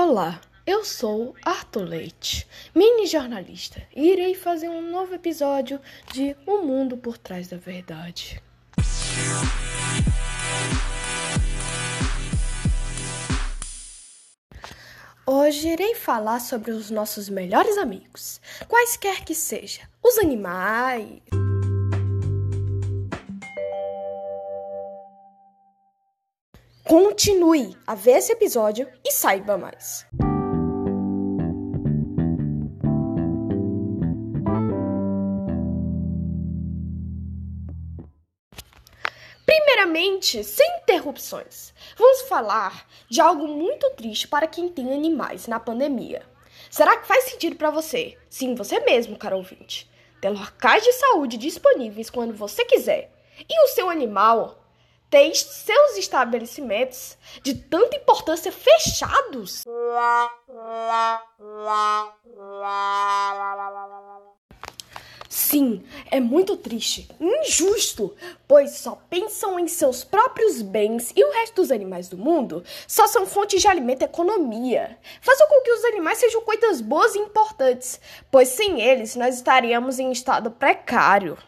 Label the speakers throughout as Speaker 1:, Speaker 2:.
Speaker 1: Olá, eu sou Arthur Leite, mini jornalista, e irei fazer um novo episódio de O Mundo por Trás da Verdade. Hoje irei falar sobre os nossos melhores amigos, quaisquer que seja, os animais. Continue a ver esse episódio e saiba mais. Primeiramente, sem interrupções, vamos falar de algo muito triste para quem tem animais na pandemia. Será que faz sentido para você? Sim, você mesmo, caro ouvinte. Ter locais de saúde disponíveis quando você quiser. E o seu animal ter seus estabelecimentos de tanta importância fechados. Sim, é muito triste, injusto, pois só pensam em seus próprios bens e o resto dos animais do mundo só são fontes de alimento e economia. Façam com que os animais sejam coisas boas e importantes, pois sem eles nós estaríamos em estado precário.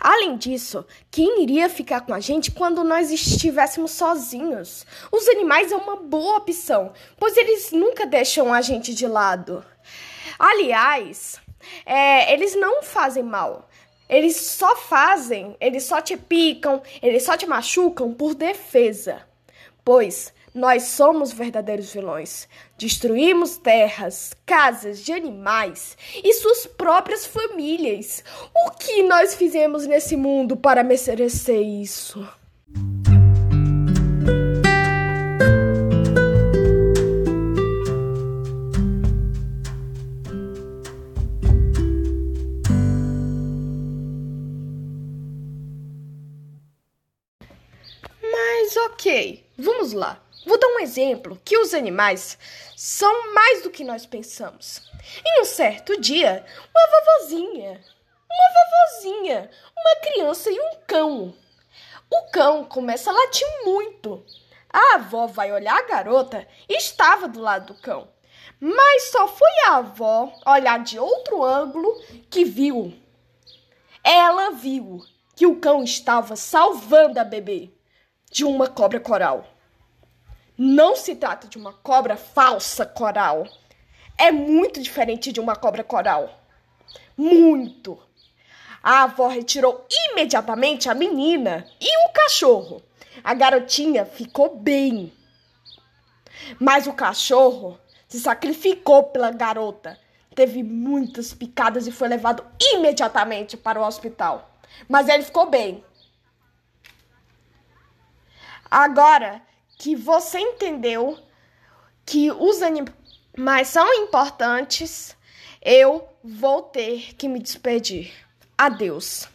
Speaker 1: Além disso, quem iria ficar com a gente quando nós estivéssemos sozinhos? Os animais é uma boa opção, pois eles nunca deixam a gente de lado. Aliás, é, eles não fazem mal. Eles só fazem, eles só te picam, eles só te machucam por defesa. Pois nós somos verdadeiros vilões. Destruímos terras, casas de animais e suas próprias famílias. O que nós fizemos nesse mundo para merecer isso? Mas ok, vamos lá. Vou dar um exemplo que os animais são mais do que nós pensamos. Em um certo dia, uma vovozinha, uma vovozinha, uma criança e um cão. O cão começa a latir muito. A avó vai olhar a garota e estava do lado do cão. Mas só foi a avó olhar de outro ângulo que viu. Ela viu que o cão estava salvando a bebê de uma cobra coral. Não se trata de uma cobra falsa coral. É muito diferente de uma cobra coral. Muito. A avó retirou imediatamente a menina e o cachorro. A garotinha ficou bem. Mas o cachorro se sacrificou pela garota. Teve muitas picadas e foi levado imediatamente para o hospital. Mas ele ficou bem. Agora, que você entendeu que os animais são importantes, eu vou ter que me despedir. Adeus.